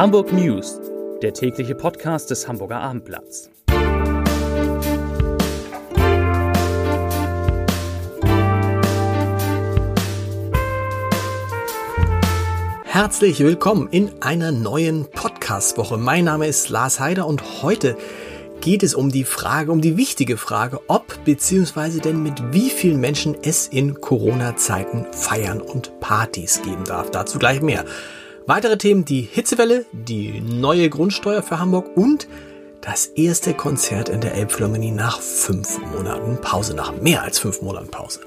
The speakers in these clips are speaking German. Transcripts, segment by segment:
Hamburg News, der tägliche Podcast des Hamburger Abendblatts. Herzlich willkommen in einer neuen Podcast-Woche. Mein Name ist Lars Heider und heute geht es um die Frage, um die wichtige Frage, ob bzw. denn mit wie vielen Menschen es in Corona-Zeiten Feiern und Partys geben darf. Dazu gleich mehr. Weitere Themen, die Hitzewelle, die neue Grundsteuer für Hamburg und das erste Konzert in der Elbphilharmonie nach fünf Monaten Pause, nach mehr als fünf Monaten Pause.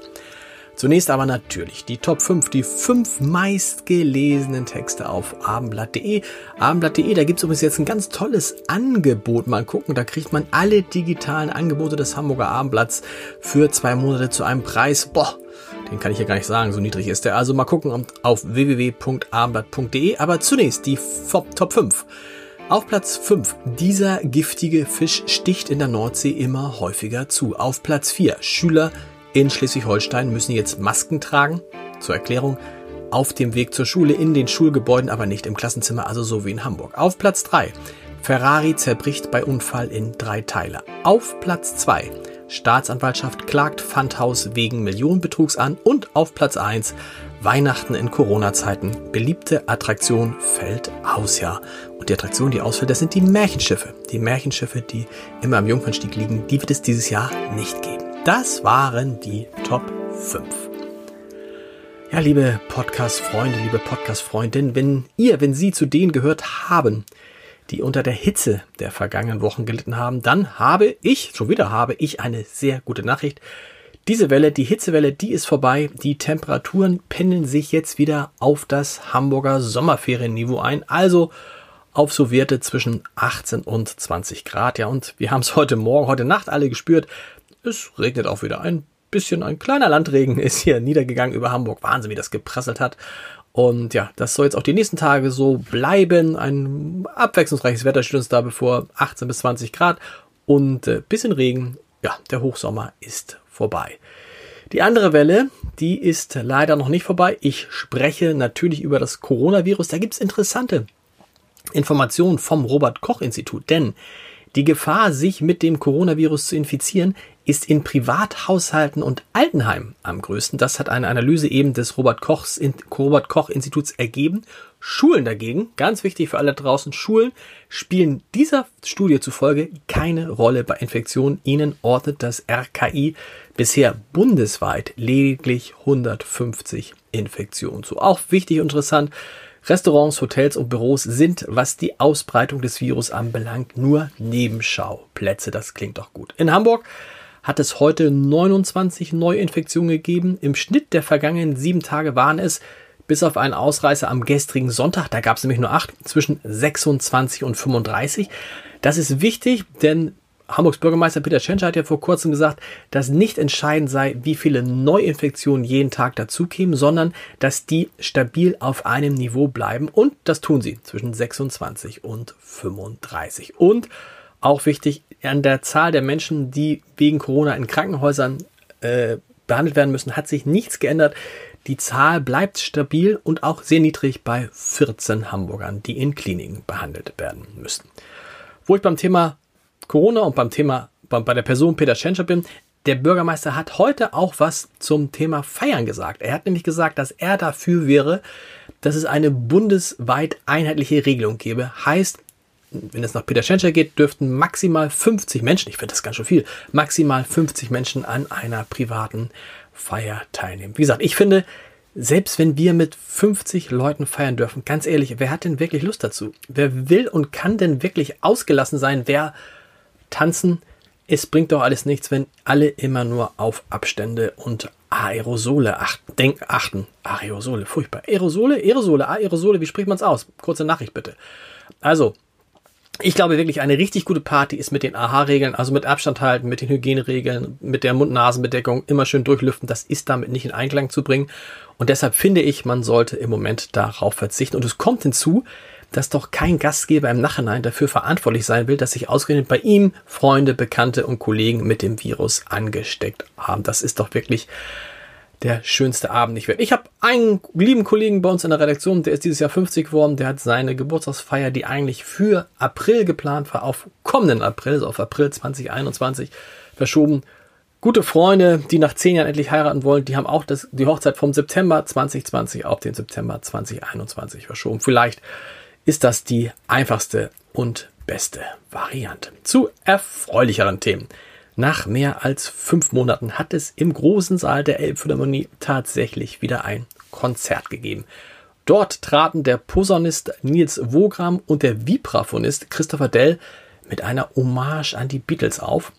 Zunächst aber natürlich die Top 5, die fünf meistgelesenen Texte auf abendblatt.de. Abendblatt.de, da gibt es übrigens jetzt ein ganz tolles Angebot. Mal gucken, da kriegt man alle digitalen Angebote des Hamburger Abendblatts für zwei Monate zu einem Preis. Boah, den kann ich ja gar nicht sagen, so niedrig ist der. Also mal gucken auf www.abendblatt.de. Aber zunächst die Top 5. Auf Platz 5. Dieser giftige Fisch sticht in der Nordsee immer häufiger zu. Auf Platz 4. Schüler in Schleswig-Holstein müssen jetzt Masken tragen. Zur Erklärung, auf dem Weg zur Schule, in den Schulgebäuden, aber nicht im Klassenzimmer, also so wie in Hamburg. Auf Platz 3. Ferrari zerbricht bei Unfall in drei Teile. Auf Platz 2. Staatsanwaltschaft klagt Pfandhaus wegen Millionenbetrugs an. Und auf Platz 1. Weihnachten in Corona-Zeiten. Beliebte Attraktion fällt aus, ja. Und die Attraktion, die ausfällt, das sind die Märchenschiffe. Die Märchenschiffe, die immer am Jungfernstieg liegen, die wird es dieses Jahr nicht geben. Das waren die Top 5. Ja, liebe Podcast-Freunde, liebe Podcast-Freundin, wenn ihr, wenn Sie zu denen gehört haben, die unter der Hitze der vergangenen Wochen gelitten haben, dann habe ich, schon wieder habe ich eine sehr gute Nachricht. Diese Welle, die Hitzewelle, die ist vorbei. Die Temperaturen pendeln sich jetzt wieder auf das Hamburger Sommerferienniveau ein. Also auf so Werte zwischen 18 und 20 Grad. Ja, und wir haben es heute Morgen, heute Nacht alle gespürt. Es regnet auch wieder ein bisschen. Ein kleiner Landregen ist hier niedergegangen über Hamburg. Wahnsinn, wie das geprasselt hat. Und ja, das soll jetzt auch die nächsten Tage so bleiben. Ein abwechslungsreiches Wetter steht uns da bevor. 18 bis 20 Grad und äh, bisschen Regen. Ja, der Hochsommer ist vorbei. Die andere Welle, die ist leider noch nicht vorbei. Ich spreche natürlich über das Coronavirus. Da gibt's interessante Informationen vom Robert Koch Institut, denn die Gefahr, sich mit dem Coronavirus zu infizieren, ist in Privathaushalten und Altenheimen am größten. Das hat eine Analyse eben des Robert, Kochs, Robert Koch Instituts ergeben. Schulen dagegen, ganz wichtig für alle draußen, Schulen spielen dieser Studie zufolge keine Rolle bei Infektionen. Ihnen ordnet das RKI bisher bundesweit lediglich 150 Infektionen zu. Auch wichtig und interessant, Restaurants, Hotels und Büros sind, was die Ausbreitung des Virus anbelangt, nur Nebenschauplätze. Das klingt doch gut. In Hamburg hat es heute 29 Neuinfektionen gegeben. Im Schnitt der vergangenen sieben Tage waren es bis auf einen Ausreißer am gestrigen Sonntag, da gab es nämlich nur acht, zwischen 26 und 35. Das ist wichtig, denn Hamburgs Bürgermeister Peter Tschentscher hat ja vor kurzem gesagt, dass nicht entscheidend sei, wie viele Neuinfektionen jeden Tag dazukämen, sondern dass die stabil auf einem Niveau bleiben. Und das tun sie zwischen 26 und 35. Und auch wichtig, an der Zahl der Menschen, die wegen Corona in Krankenhäusern äh, behandelt werden müssen, hat sich nichts geändert. Die Zahl bleibt stabil und auch sehr niedrig bei 14 Hamburgern, die in Kliniken behandelt werden müssen. Wo ich beim Thema Corona und beim Thema, bei, der Person Peter Schenscher bin, der Bürgermeister hat heute auch was zum Thema Feiern gesagt. Er hat nämlich gesagt, dass er dafür wäre, dass es eine bundesweit einheitliche Regelung gäbe. Heißt, wenn es nach Peter Schenscher geht, dürften maximal 50 Menschen, ich finde das ganz schön viel, maximal 50 Menschen an einer privaten Feier teilnehmen. Wie gesagt, ich finde, selbst wenn wir mit 50 Leuten feiern dürfen, ganz ehrlich, wer hat denn wirklich Lust dazu? Wer will und kann denn wirklich ausgelassen sein? Wer tanzen. Es bringt doch alles nichts, wenn alle immer nur auf Abstände und Aerosole achten. Denk, achten. Aerosole, furchtbar. Aerosole, Aerosole, Aerosole, wie spricht man es aus? Kurze Nachricht bitte. Also, ich glaube wirklich, eine richtig gute Party ist mit den AHA-Regeln, also mit Abstand halten, mit den Hygieneregeln, mit der Mund-Nasen-Bedeckung immer schön durchlüften. Das ist damit nicht in Einklang zu bringen. Und deshalb finde ich, man sollte im Moment darauf verzichten. Und es kommt hinzu, dass doch kein Gastgeber im Nachhinein dafür verantwortlich sein will, dass sich ausgerechnet bei ihm Freunde, Bekannte und Kollegen mit dem Virus angesteckt haben. Das ist doch wirklich der schönste Abend nicht wird. Ich habe einen lieben Kollegen bei uns in der Redaktion, der ist dieses Jahr 50 geworden, der hat seine Geburtstagsfeier, die eigentlich für April geplant war, auf kommenden April, also auf April 2021 verschoben. Gute Freunde, die nach zehn Jahren endlich heiraten wollen, die haben auch das, die Hochzeit vom September 2020 auf den September 2021 verschoben. Vielleicht ist das die einfachste und beste Variante. Zu erfreulicheren Themen. Nach mehr als fünf Monaten hat es im großen Saal der Elbphilharmonie tatsächlich wieder ein Konzert gegeben. Dort traten der Posaunist Nils Wogram und der Vibraphonist Christopher Dell mit einer Hommage an die Beatles auf,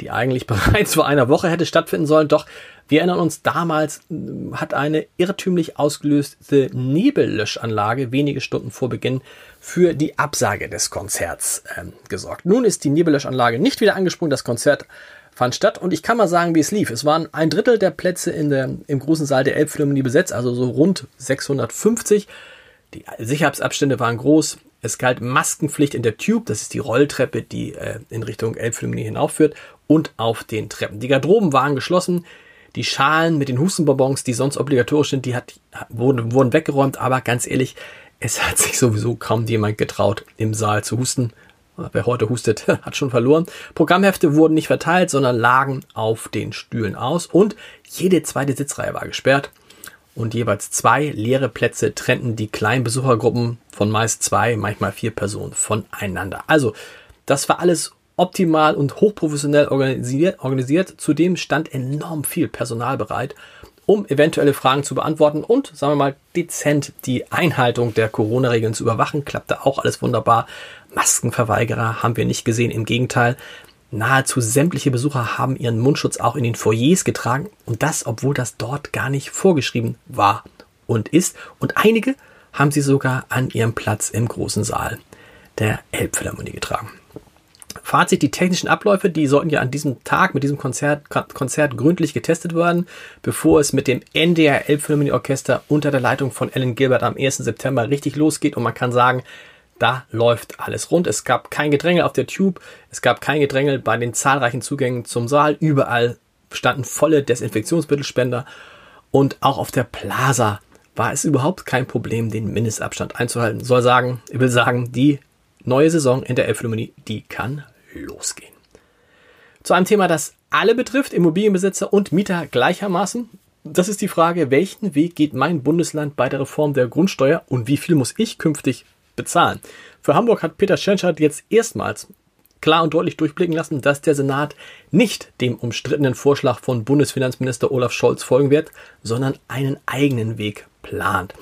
die eigentlich bereits vor einer Woche hätte stattfinden sollen, doch wir erinnern uns, damals hm, hat eine irrtümlich ausgelöste Nebellöschanlage wenige Stunden vor Beginn für die Absage des Konzerts ähm, gesorgt. Nun ist die Nebellöschanlage nicht wieder angesprungen, das Konzert fand statt und ich kann mal sagen, wie es lief. Es waren ein Drittel der Plätze in der, im großen Saal der Elbphilharmonie besetzt, also so rund 650. Die Sicherheitsabstände waren groß. Es galt Maskenpflicht in der Tube, das ist die Rolltreppe, die äh, in Richtung Elbphilharmonie hinaufführt, und auf den Treppen. Die Garderoben waren geschlossen. Die Schalen mit den Hustenbonbons, die sonst obligatorisch sind, die hat, wurden, wurden weggeräumt, aber ganz ehrlich, es hat sich sowieso kaum jemand getraut, im Saal zu husten. Wer heute hustet, hat schon verloren. Programmhefte wurden nicht verteilt, sondern lagen auf den Stühlen aus und jede zweite Sitzreihe war gesperrt und jeweils zwei leere Plätze trennten die kleinen Besuchergruppen von meist zwei, manchmal vier Personen voneinander. Also, das war alles optimal und hochprofessionell organisiert, organisiert. Zudem stand enorm viel Personal bereit um eventuelle Fragen zu beantworten und, sagen wir mal, dezent die Einhaltung der Corona-Regeln zu überwachen. Klappte auch alles wunderbar. Maskenverweigerer haben wir nicht gesehen, im Gegenteil. Nahezu sämtliche Besucher haben ihren Mundschutz auch in den Foyers getragen und das, obwohl das dort gar nicht vorgeschrieben war und ist. Und einige haben sie sogar an ihrem Platz im großen Saal der Elbphilharmonie getragen. Fazit, die technischen Abläufe, die sollten ja an diesem Tag mit diesem Konzert, Konzert gründlich getestet werden, bevor es mit dem NDR Elbphilharmonie Orchester unter der Leitung von Ellen Gilbert am 1. September richtig losgeht und man kann sagen, da läuft alles rund. Es gab kein Gedrängel auf der Tube, es gab kein Gedrängel bei den zahlreichen Zugängen zum Saal. Überall standen volle Desinfektionsmittelspender und auch auf der Plaza war es überhaupt kein Problem, den Mindestabstand einzuhalten. Soll sagen, ich will sagen, die neue Saison in der Elbphilharmonie, die kann losgehen. Zu einem Thema, das alle betrifft, Immobilienbesitzer und Mieter gleichermaßen. Das ist die Frage, welchen Weg geht mein Bundesland bei der Reform der Grundsteuer und wie viel muss ich künftig bezahlen? Für Hamburg hat Peter Schenschert jetzt erstmals klar und deutlich durchblicken lassen, dass der Senat nicht dem umstrittenen Vorschlag von Bundesfinanzminister Olaf Scholz folgen wird, sondern einen eigenen Weg plant.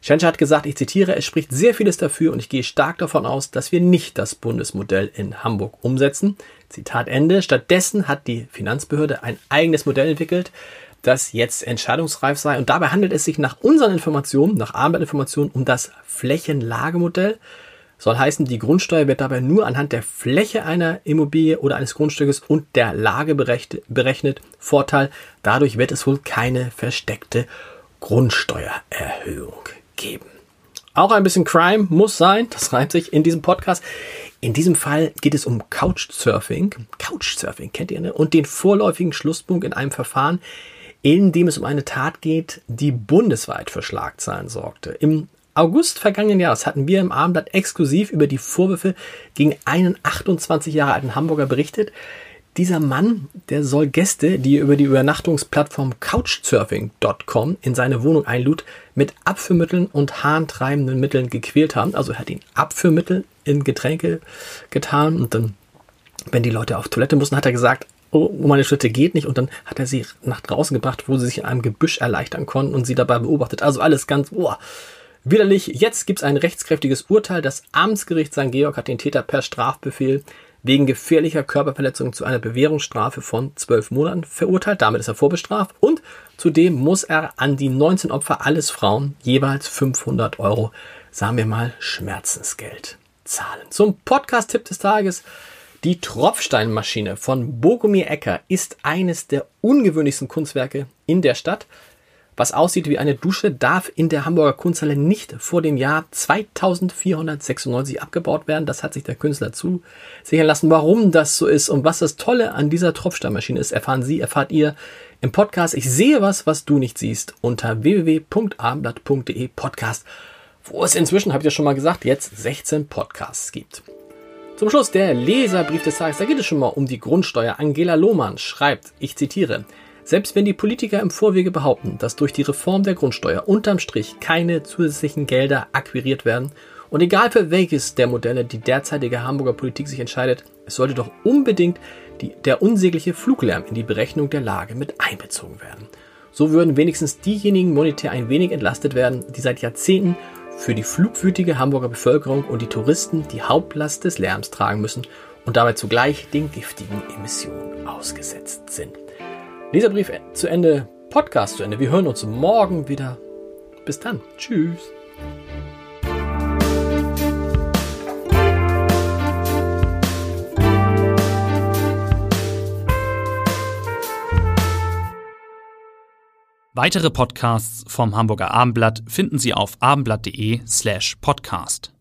Schenscher hat gesagt, ich zitiere, es spricht sehr vieles dafür und ich gehe stark davon aus, dass wir nicht das Bundesmodell in Hamburg umsetzen. Zitat Ende. Stattdessen hat die Finanzbehörde ein eigenes Modell entwickelt, das jetzt entscheidungsreif sei. Und dabei handelt es sich nach unseren Informationen, nach Abendinformationen, um das Flächenlagemodell. Soll heißen, die Grundsteuer wird dabei nur anhand der Fläche einer Immobilie oder eines Grundstückes und der Lage berechnet. Vorteil, dadurch wird es wohl keine versteckte Grundsteuererhöhung geben. Auch ein bisschen Crime muss sein, das reimt sich in diesem Podcast. In diesem Fall geht es um Couchsurfing. Couchsurfing kennt ihr, ne? Und den vorläufigen Schlusspunkt in einem Verfahren, in dem es um eine Tat geht, die bundesweit für Schlagzeilen sorgte. Im August vergangenen Jahres hatten wir im Abendblatt exklusiv über die Vorwürfe gegen einen 28 Jahre alten Hamburger berichtet, dieser Mann, der soll Gäste, die über die Übernachtungsplattform Couchsurfing.com in seine Wohnung einlud, mit Abführmitteln und harntreibenden Mitteln gequält haben. Also er hat ihn Abführmittel in Getränke getan und dann, wenn die Leute auf Toilette mussten, hat er gesagt, oh, meine Schritte geht nicht und dann hat er sie nach draußen gebracht, wo sie sich in einem Gebüsch erleichtern konnten und sie dabei beobachtet. Also alles ganz, boah, widerlich. Jetzt gibt es ein rechtskräftiges Urteil. Das Amtsgericht St. Georg hat den Täter per Strafbefehl wegen gefährlicher Körperverletzung zu einer Bewährungsstrafe von zwölf Monaten verurteilt. Damit ist er vorbestraft und zudem muss er an die 19 Opfer, alles Frauen, jeweils 500 Euro, sagen wir mal, Schmerzensgeld zahlen. Zum Podcast-Tipp des Tages. Die Tropfsteinmaschine von Bogomir Ecker ist eines der ungewöhnlichsten Kunstwerke in der Stadt. Was aussieht wie eine Dusche, darf in der Hamburger Kunsthalle nicht vor dem Jahr 2496 abgebaut werden. Das hat sich der Künstler zusichern lassen. Warum das so ist und was das Tolle an dieser Tropfsteinmaschine ist, erfahren Sie, erfahrt ihr im Podcast. Ich sehe was, was du nicht siehst, unter www.abendblatt.de Podcast, wo es inzwischen, habe ich ja schon mal gesagt, jetzt 16 Podcasts gibt. Zum Schluss der Leserbrief des Tages. Da geht es schon mal um die Grundsteuer. Angela Lohmann schreibt, ich zitiere, selbst wenn die Politiker im Vorwege behaupten, dass durch die Reform der Grundsteuer unterm Strich keine zusätzlichen Gelder akquiriert werden und egal für welches der Modelle die derzeitige Hamburger Politik sich entscheidet, es sollte doch unbedingt die, der unsägliche Fluglärm in die Berechnung der Lage mit einbezogen werden. So würden wenigstens diejenigen monetär ein wenig entlastet werden, die seit Jahrzehnten für die flugwütige Hamburger Bevölkerung und die Touristen die Hauptlast des Lärms tragen müssen und dabei zugleich den giftigen Emissionen ausgesetzt sind. Leserbrief zu Ende, Podcast zu Ende. Wir hören uns morgen wieder. Bis dann. Tschüss. Weitere Podcasts vom Hamburger Abendblatt finden Sie auf abendblatt.de slash podcast.